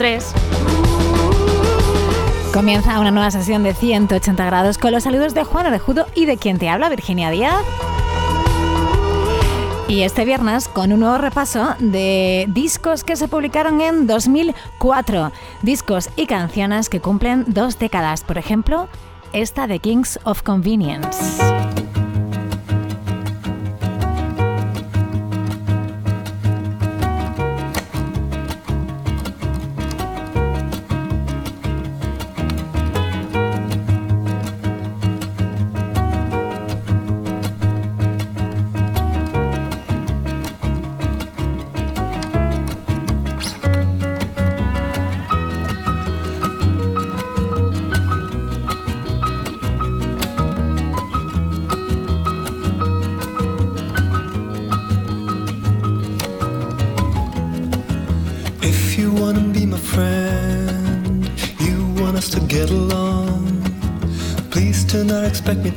3. Comienza una nueva sesión de 180 grados con los saludos de Juan Orejudo y de quien te habla, Virginia Díaz. Y este viernes con un nuevo repaso de discos que se publicaron en 2004. Discos y canciones que cumplen dos décadas. Por ejemplo, esta de Kings of Convenience.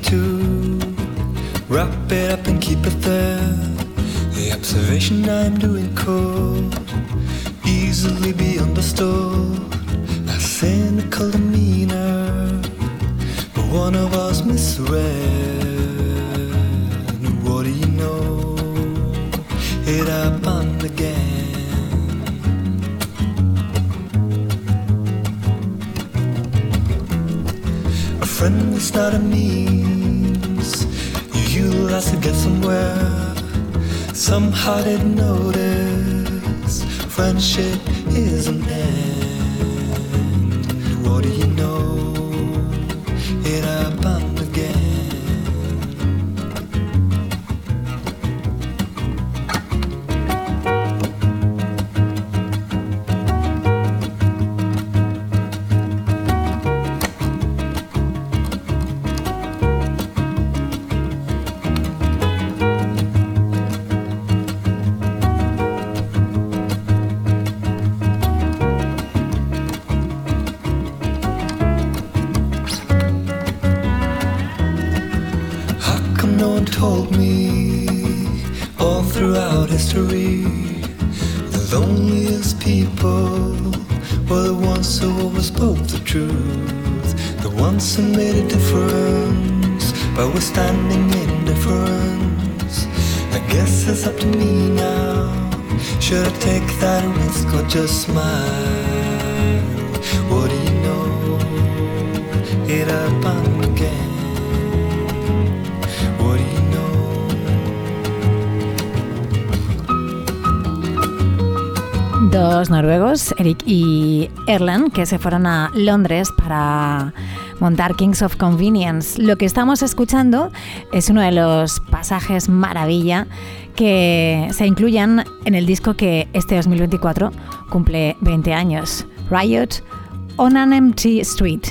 Expect me to wrap it up and keep it there. The observation I'm doing could easily be understood. A cynical demeanor, but one of us misread. What do you know? It happened again. A friend is not a means to get somewhere. Somehow didn't notice friendship is an end. Dos noruegos, Eric y Erland, que se fueron a Londres para montar Kings of Convenience. Lo que estamos escuchando es uno de los pasajes maravilla que se incluyen en el disco que este 2024 cumple 20 años, Riot on an Empty Street.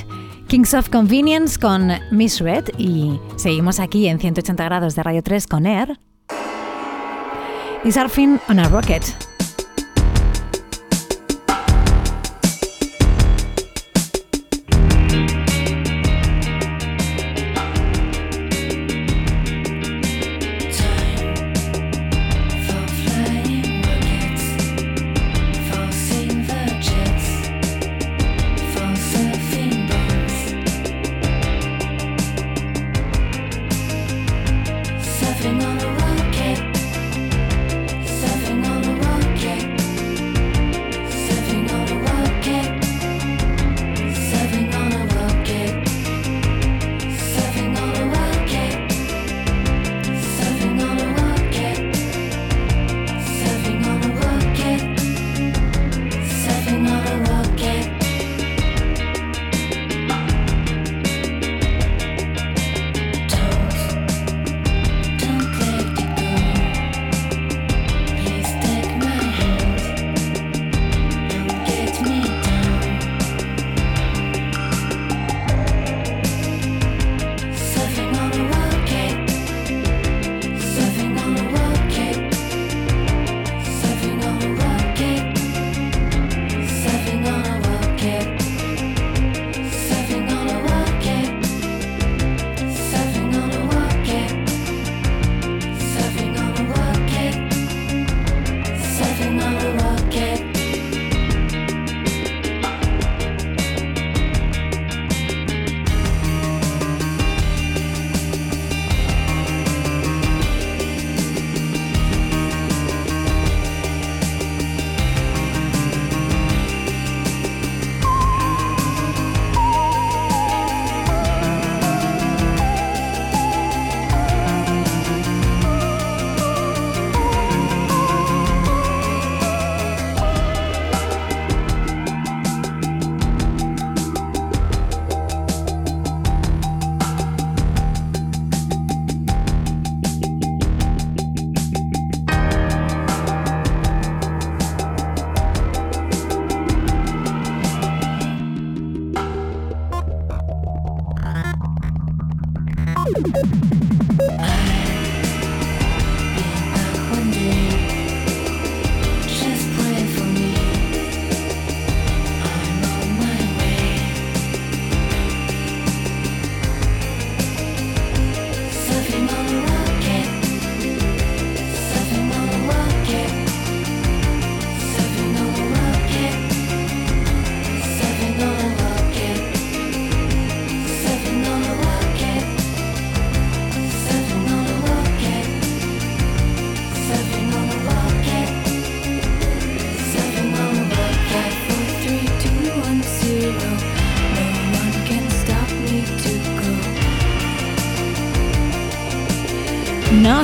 Kings of Convenience con Miss Red y seguimos aquí en 180 grados de Radio 3 con Air y Surfing on a Rocket.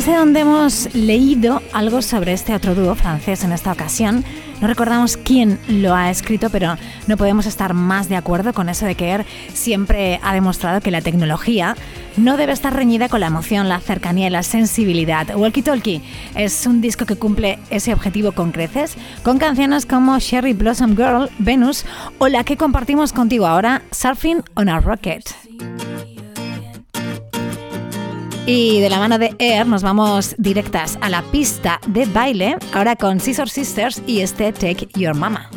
sé dónde hemos leído algo sobre este otro dúo francés en esta ocasión. No recordamos quién lo ha escrito, pero no podemos estar más de acuerdo con eso de que er siempre ha demostrado que la tecnología no debe estar reñida con la emoción, la cercanía y la sensibilidad. Walkie Talkie es un disco que cumple ese objetivo con creces, con canciones como Sherry Blossom Girl, Venus o la que compartimos contigo ahora, Surfing on a Rocket. Y de la mano de Air nos vamos directas a la pista de baile, ahora con Scissor Sisters y este Take Your Mama.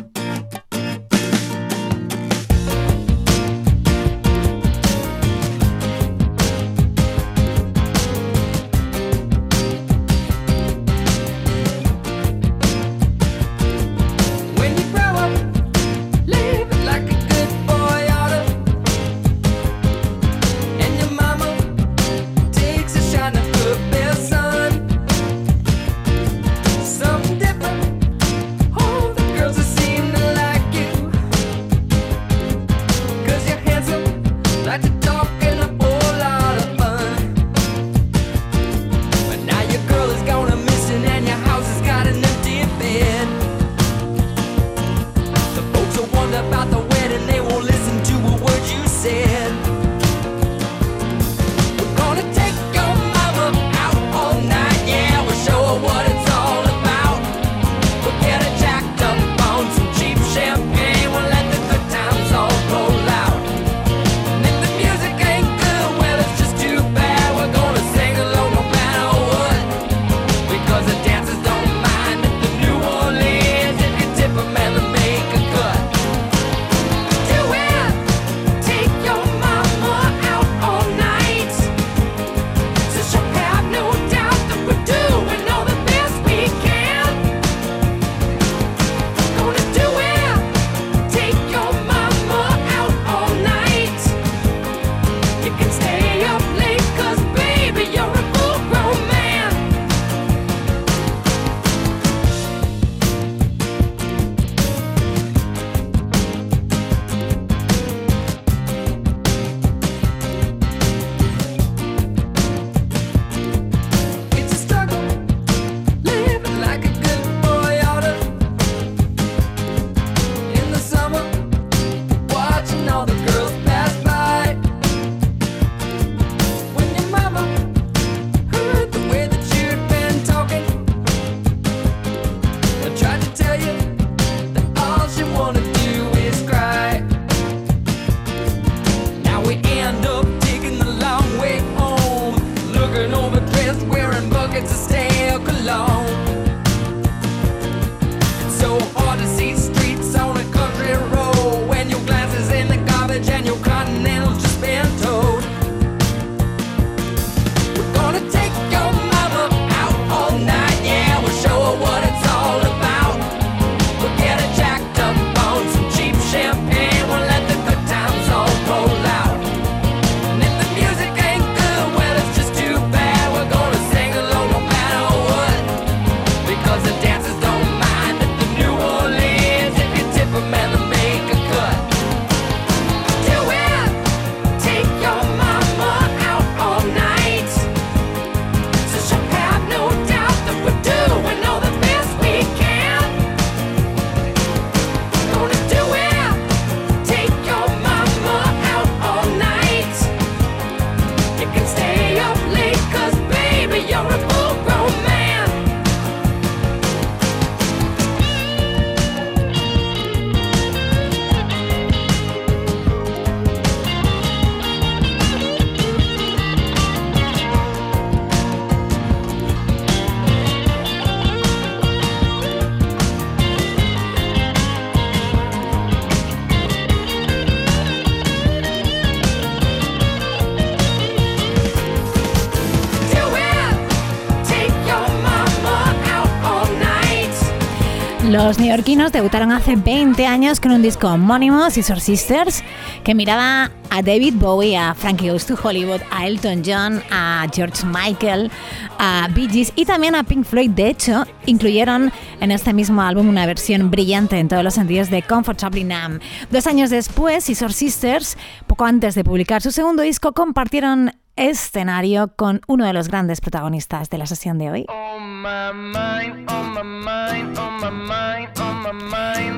Los neoyorquinos debutaron hace 20 años con un disco homónimo, Scissor Sisters, que miraba a David Bowie, a Frankie Goes to Hollywood, a Elton John, a George Michael, a Bee Gees y también a Pink Floyd. De hecho, incluyeron en este mismo álbum una versión brillante en todos los sentidos de Comfortably Numb. Dos años después, Scissor Sisters, poco antes de publicar su segundo disco, compartieron escenario con uno de los grandes protagonistas de la sesión de hoy.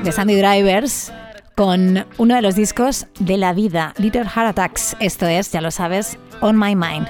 De Sandy Drivers con uno de los discos de la vida, Little Heart Attacks, esto es, ya lo sabes, On My Mind.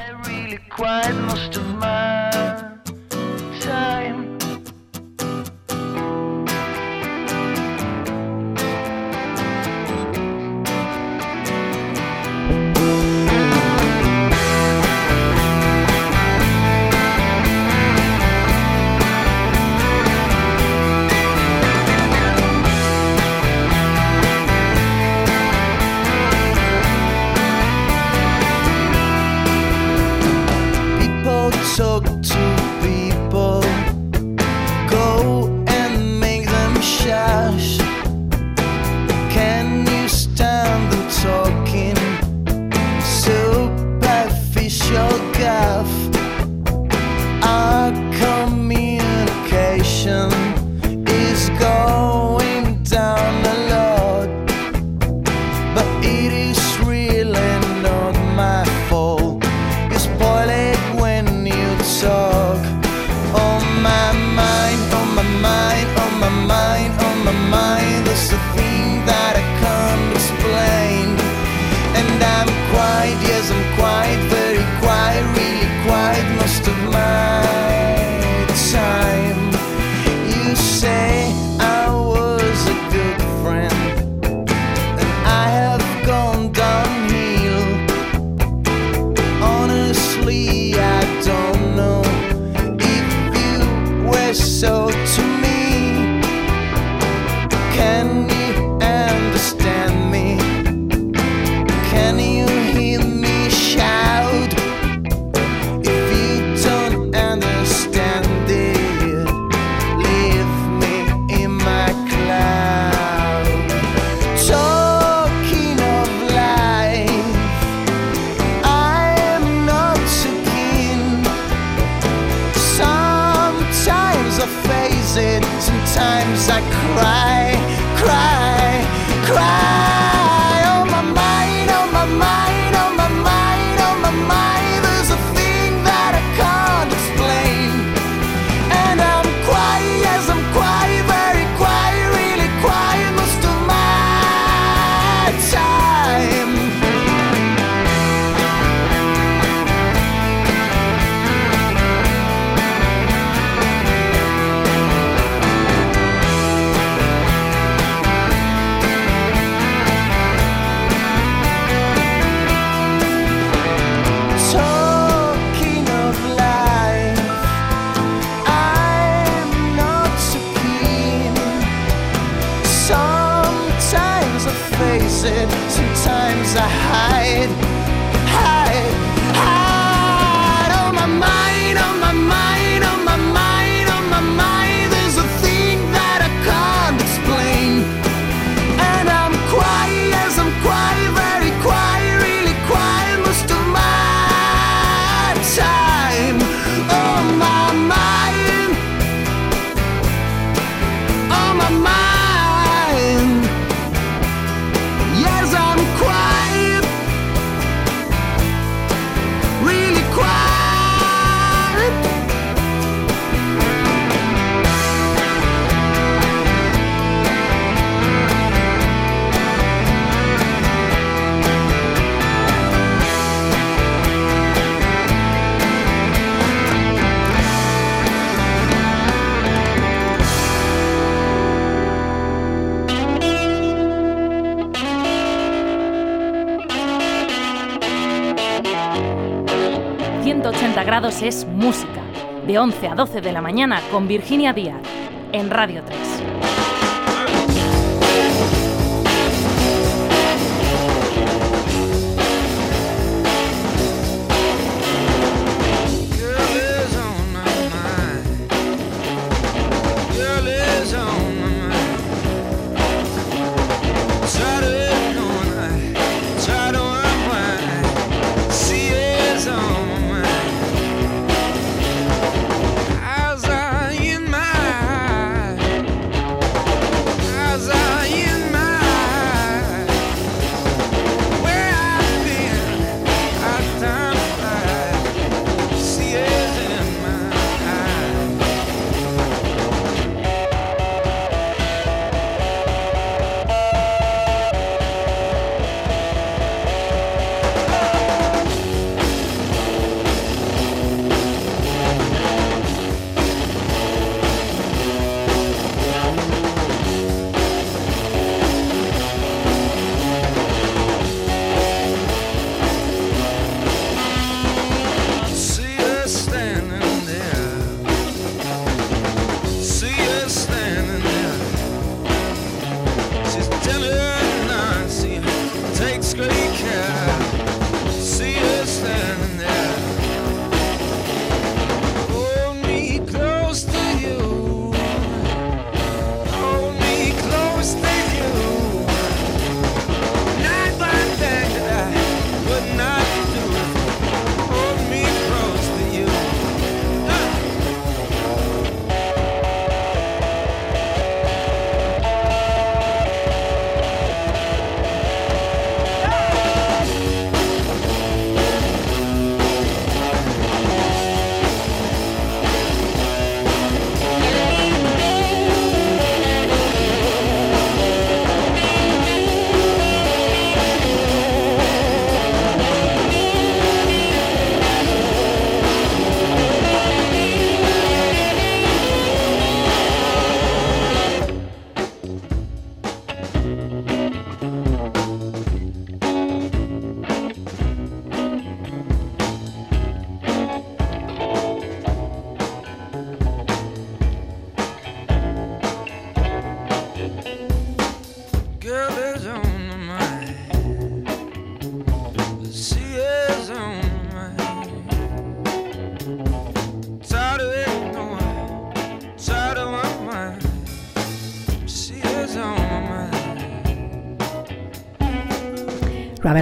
11 a 12 de la mañana con Virginia Díaz en Radio 3.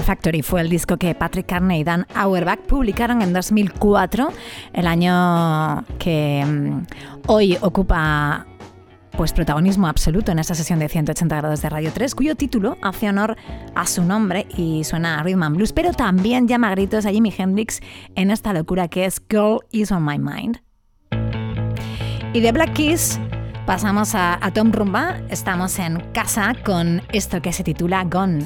Factory fue el disco que Patrick Carney y Dan Auerbach publicaron en 2004, el año que mm, hoy ocupa pues protagonismo absoluto en esta sesión de 180 grados de Radio 3, cuyo título hace honor a su nombre y suena a Rhythm and Blues, pero también llama a gritos a Jimi Hendrix en esta locura que es Girl Is On My Mind. Y de Black Keys pasamos a, a Tom Rumba, estamos en casa con esto que se titula Gone.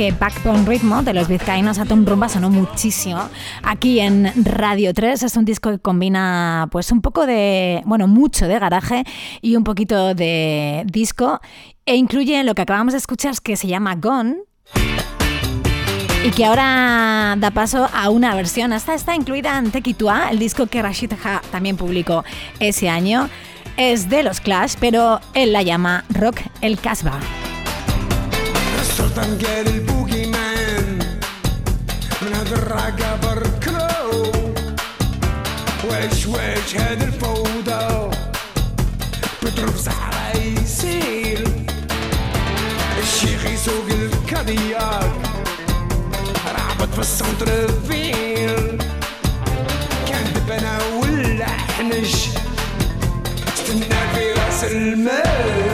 Que Backbone Ritmo de los vizcaínos Atom Rumba sonó muchísimo. Aquí en Radio 3 es un disco que combina pues un poco de, bueno, mucho de garaje y un poquito de disco e incluye lo que acabamos de escuchar que se llama Gone y que ahora da paso a una versión. Esta está incluida en Tequitua, el disco que Rashid Ha también publicó ese año. Es de los Clash, pero él la llama Rock el Casbah. السلطان قال البوكي مان من هذا الرقة بركلو واش واش هذا الفوضى؟ بيضرب صحراء يسيل الشيخ يسوق الكادياك. رعبت في السنتر فيل كان دبنا ولا حنش. استنى في راس المال.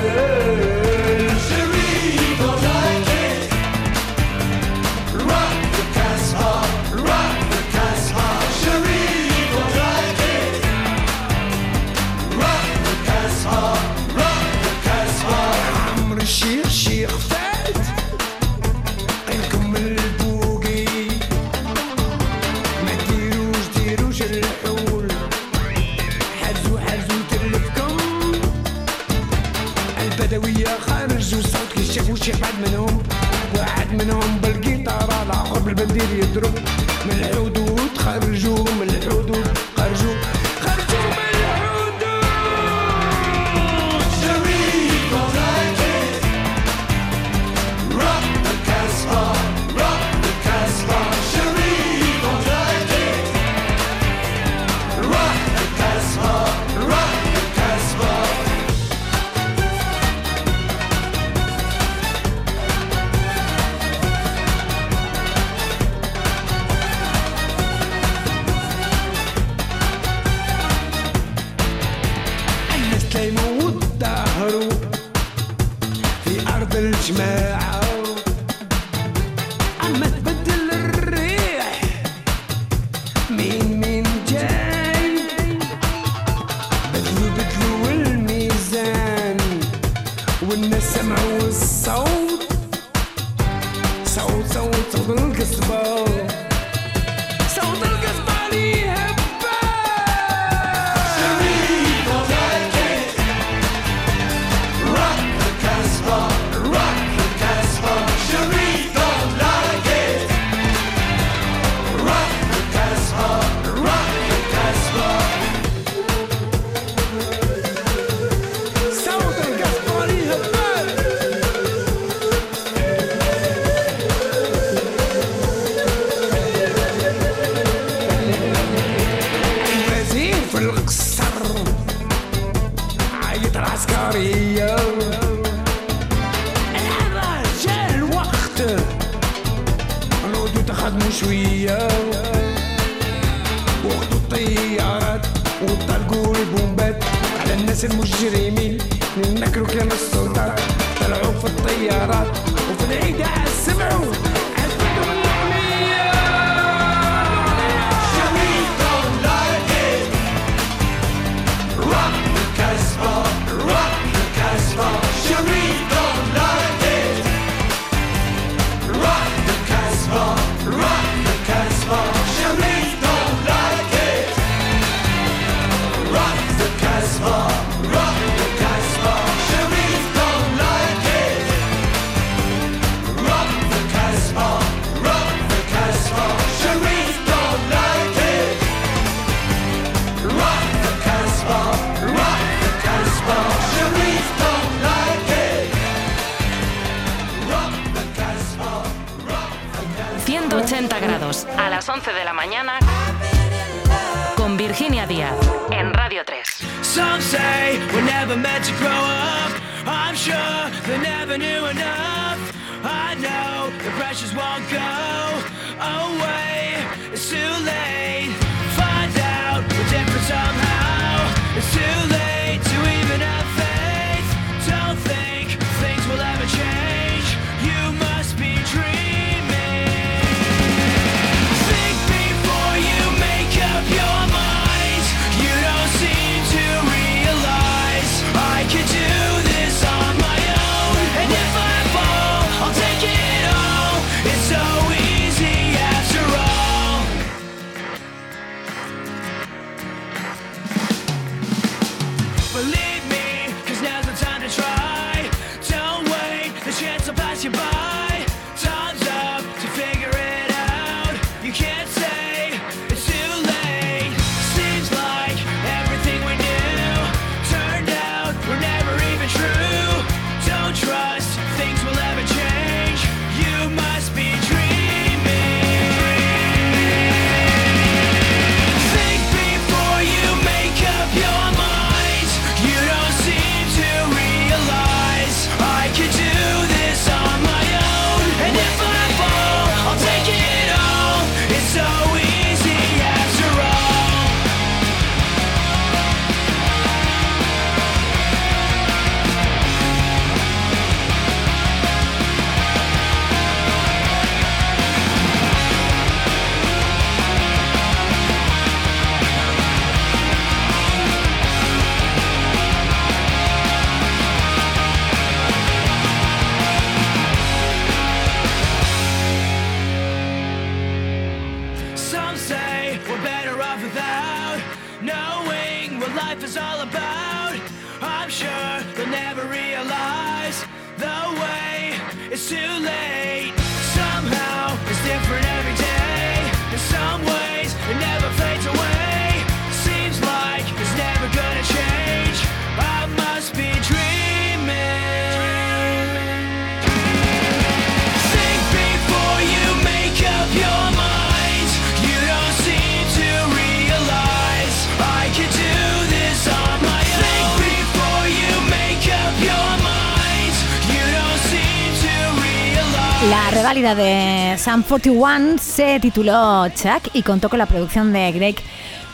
Reválida de Sam 41 se tituló Chuck y contó con la producción de Greg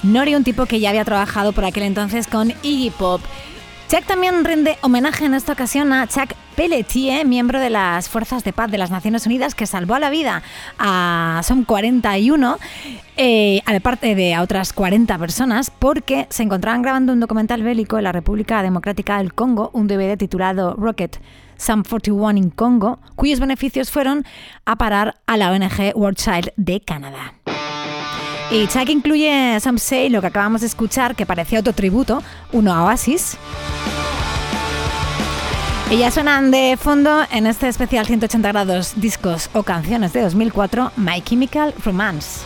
Nori, un tipo que ya había trabajado por aquel entonces con Iggy Pop. Chuck también rinde homenaje en esta ocasión a Chuck Pelletier, miembro de las Fuerzas de Paz de las Naciones Unidas, que salvó la vida a son 41, eh, aparte de a otras 40 personas, porque se encontraban grabando un documental bélico en la República Democrática del Congo, un DVD titulado Rocket Sam 41 in Congo, cuyos beneficios fueron a parar a la ONG World Child de Canadá. Y Chuck incluye Some Say, lo que acabamos de escuchar, que parecía otro tributo, uno a Oasis. Y ya suenan de fondo en este especial 180 grados discos o canciones de 2004, My Chemical Romance.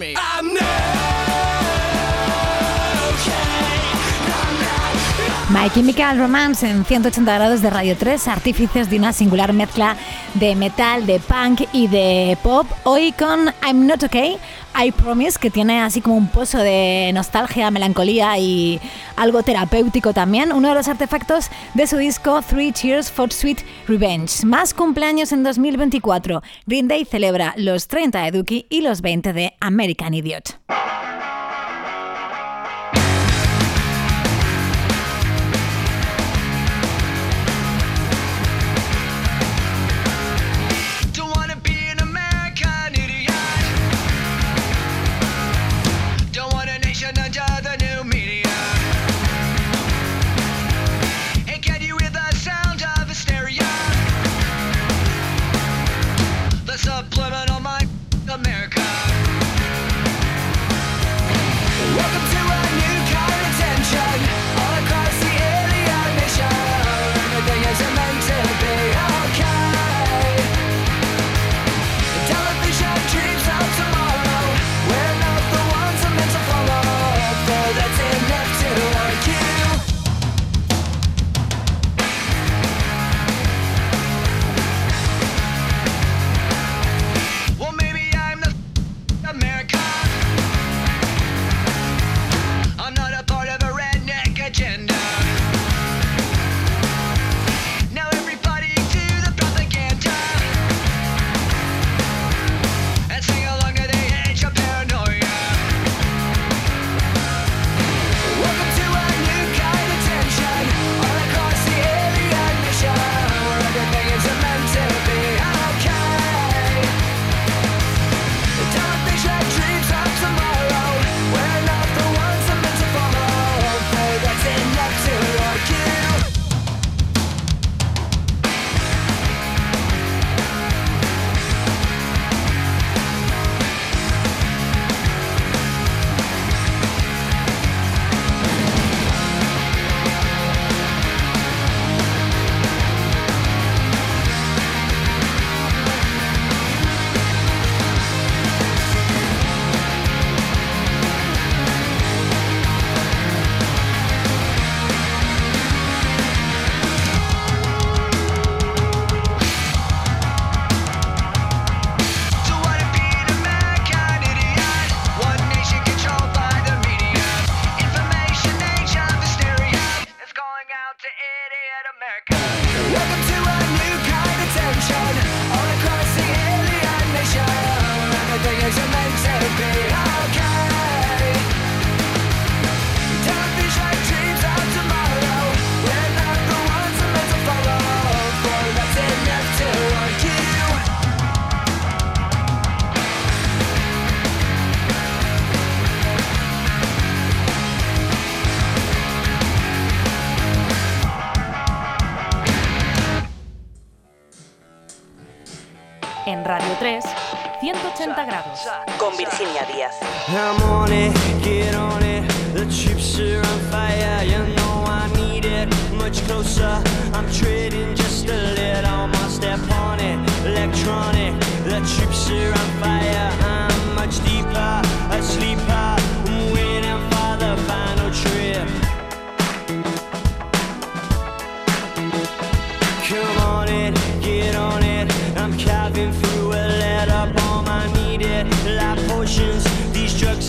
Me. My Chemical Romance en 180 grados de Radio 3, artífices de una singular mezcla de metal, de punk y de pop. Hoy con I'm Not Okay, I Promise, que tiene así como un pozo de nostalgia, melancolía y algo terapéutico también. Uno de los artefactos de su disco Three Cheers for Sweet Revenge. Más cumpleaños en 2024. Green Day celebra los 30 de Dookie y los 20 de American Idiot. Con Virginia Díaz.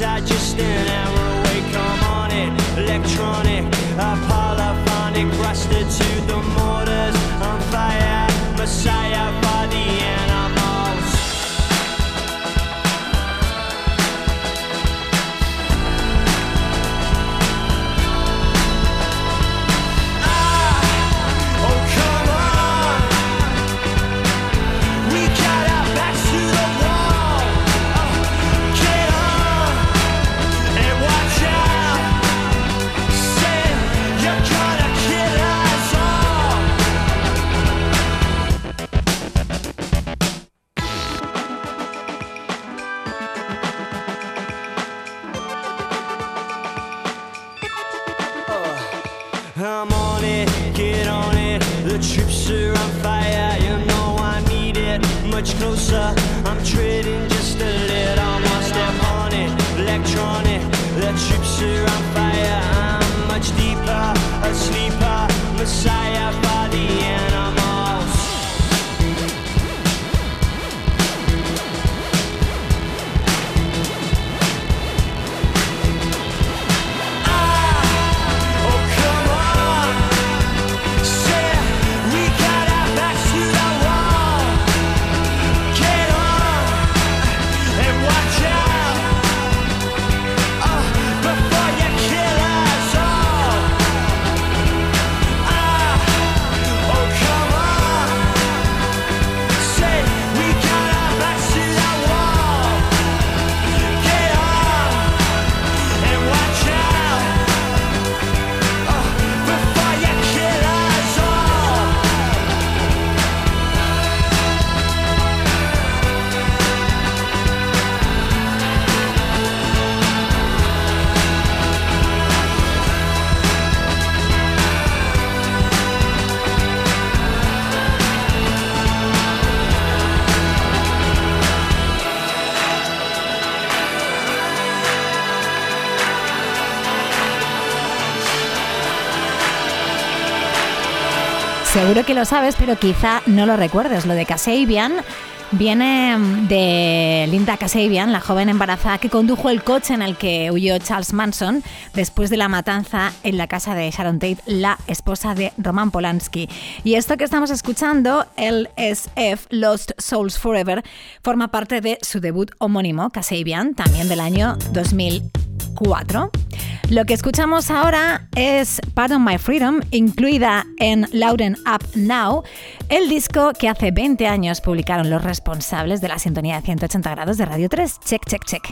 These drugs are just an closer, I'm trading just a little more. Step on it, electronic. The troops are on fire, I'm much deeper, a sleeper, messiah Que lo sabes, pero quizá no lo recuerdes. Lo de Kasabian viene de Linda Kasabian, la joven embarazada que condujo el coche en el que huyó Charles Manson después de la matanza en la casa de Sharon Tate, la esposa de Roman Polanski. Y esto que estamos escuchando, LSF, Lost Souls Forever, forma parte de su debut homónimo, Kasabian, también del año 2004. Lo que escuchamos ahora es Pardon My Freedom, incluida en Louden Up Now, el disco que hace 20 años publicaron los responsables de la sintonía de 180 grados de Radio 3. Check, check, check.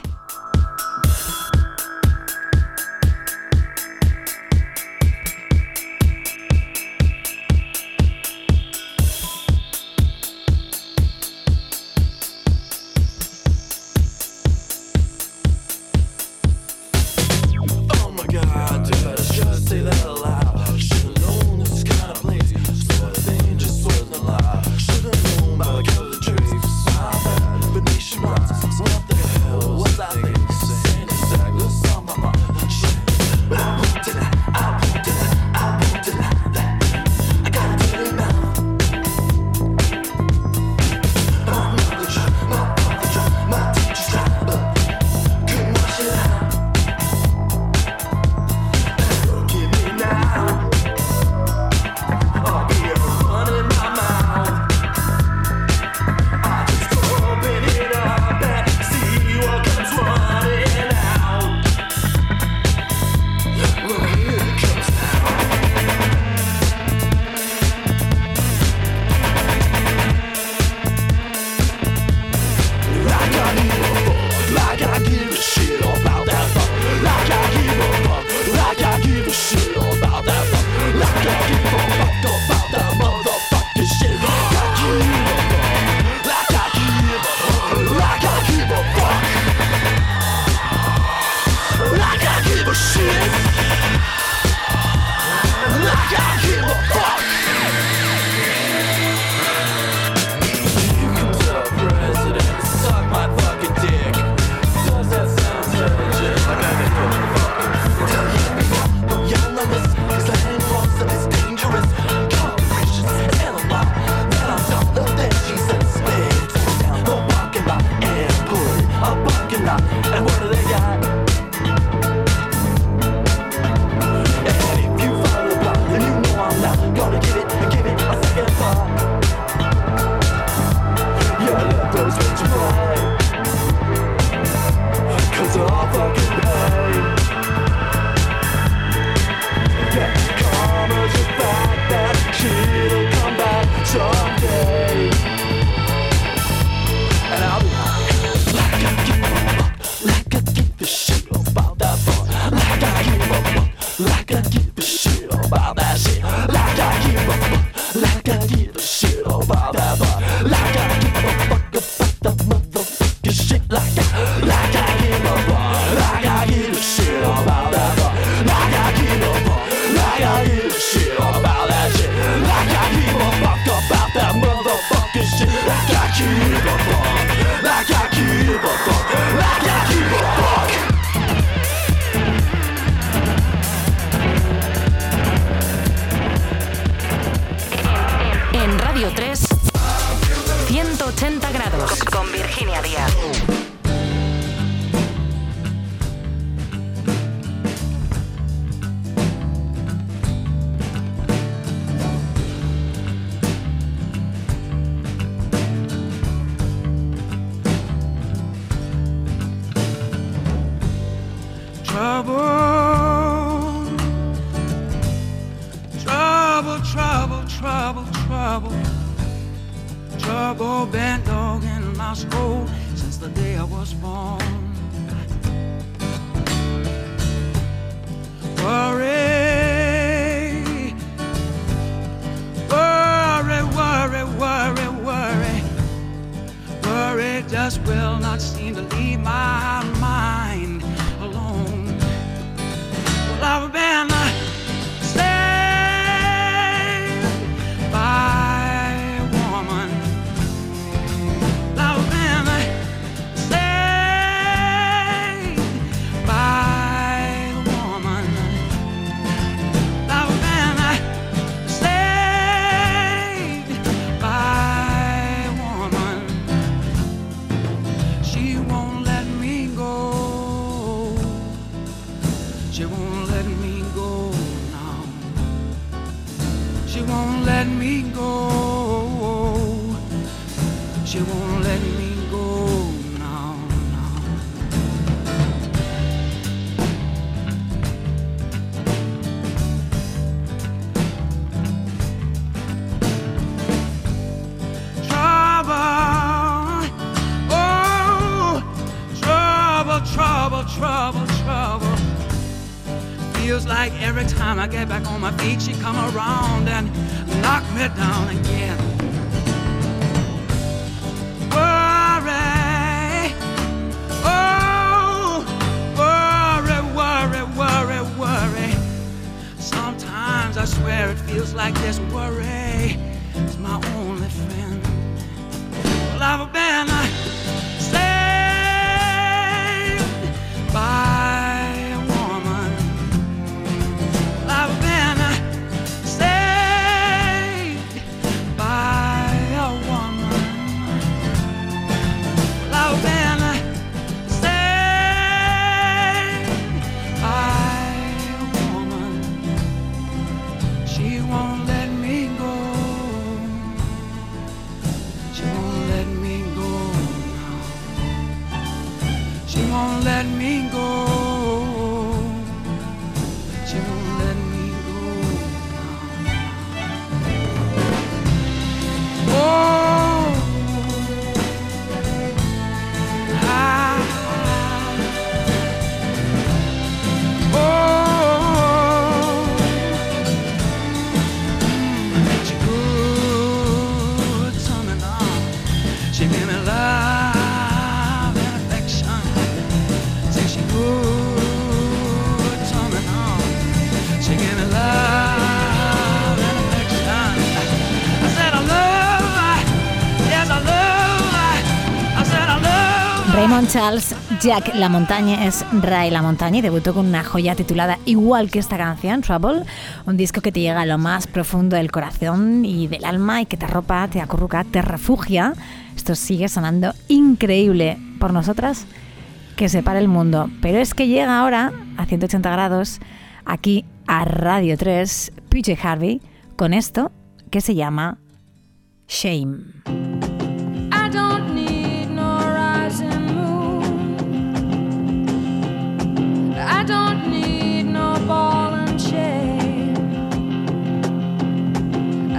Charles, Jack La Montaña es Ray La Montaña y debutó con una joya titulada igual que esta canción, Trouble, un disco que te llega a lo más profundo del corazón y del alma y que te arropa, te acurruca, te refugia. Esto sigue sonando increíble por nosotras que se para el mundo. Pero es que llega ahora a 180 grados aquí a Radio 3, PJ Harvey, con esto que se llama Shame.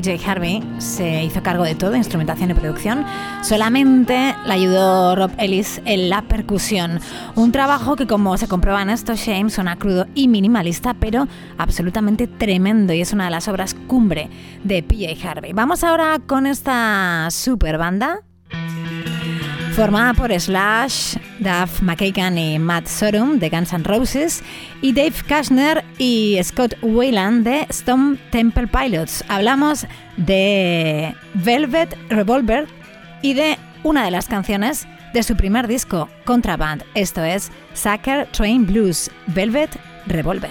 PJ Harvey se hizo cargo de todo, instrumentación y producción. Solamente le ayudó Rob Ellis en la percusión. Un trabajo que, como se comprueba en estos Shame, suena crudo y minimalista, pero absolutamente tremendo y es una de las obras cumbre de PJ Harvey. Vamos ahora con esta super banda formada por Slash, Duff McKagan y Matt Sorum de Guns N' Roses y Dave Kushner y Scott Wayland de Stone Temple Pilots. Hablamos de Velvet Revolver y de una de las canciones de su primer disco, Contraband. Esto es Sucker Train Blues, Velvet Revolver.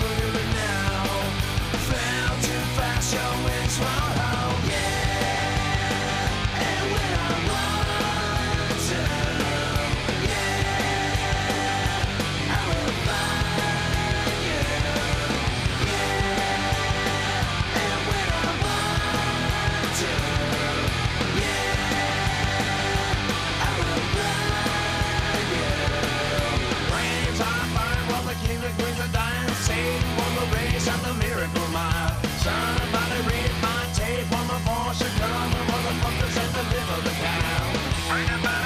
miracle mile. Somebody read my tape on my force of come the motherfuckers at the liver of the cow. Read about.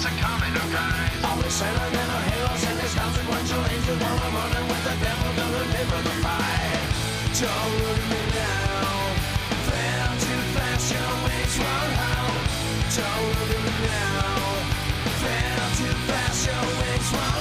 It's a common crime. Always than a heroes and his consequential angel while I'm running with the devil to deliver the fight. Don't ruin me now. Fail too fast, your wings won't. Don't ruin me now. Fail too fast, your wings won't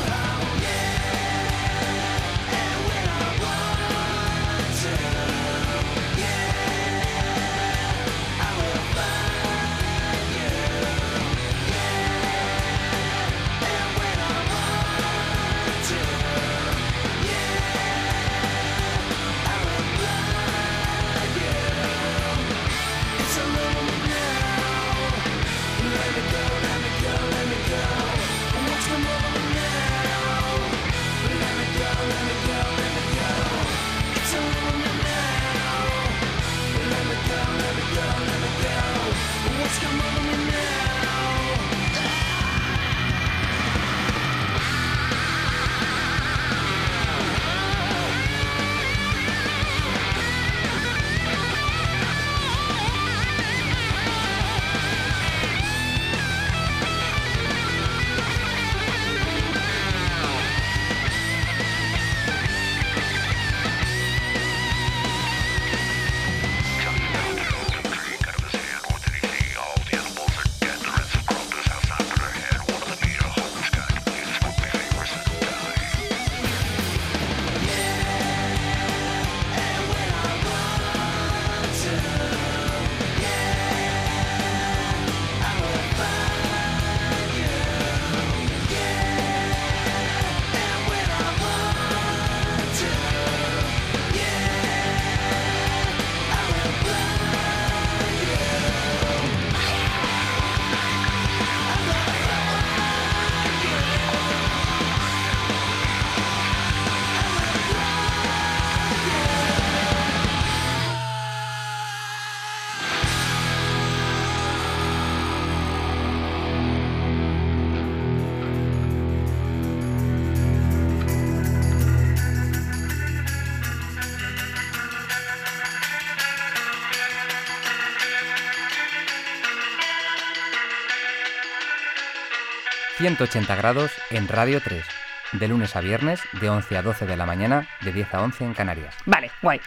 180 grados en Radio 3, de lunes a viernes, de 11 a 12 de la mañana, de 10 a 11 en Canarias. Vale, guay.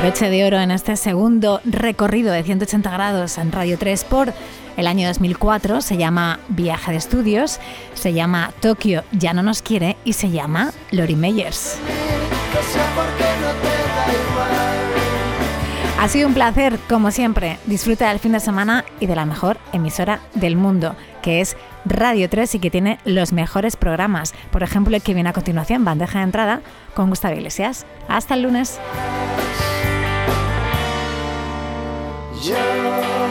Broche de oro en este segundo recorrido de 180 grados en Radio 3 por el año 2004 se llama Viaje de Estudios, se llama Tokio ya no nos quiere y se llama Lori Meyers. Ha sido un placer, como siempre. Disfruta del fin de semana y de la mejor emisora del mundo, que es Radio 3 y que tiene los mejores programas. Por ejemplo, el que viene a continuación, Bandeja de Entrada, con Gustavo Iglesias. Hasta el lunes. Yeah.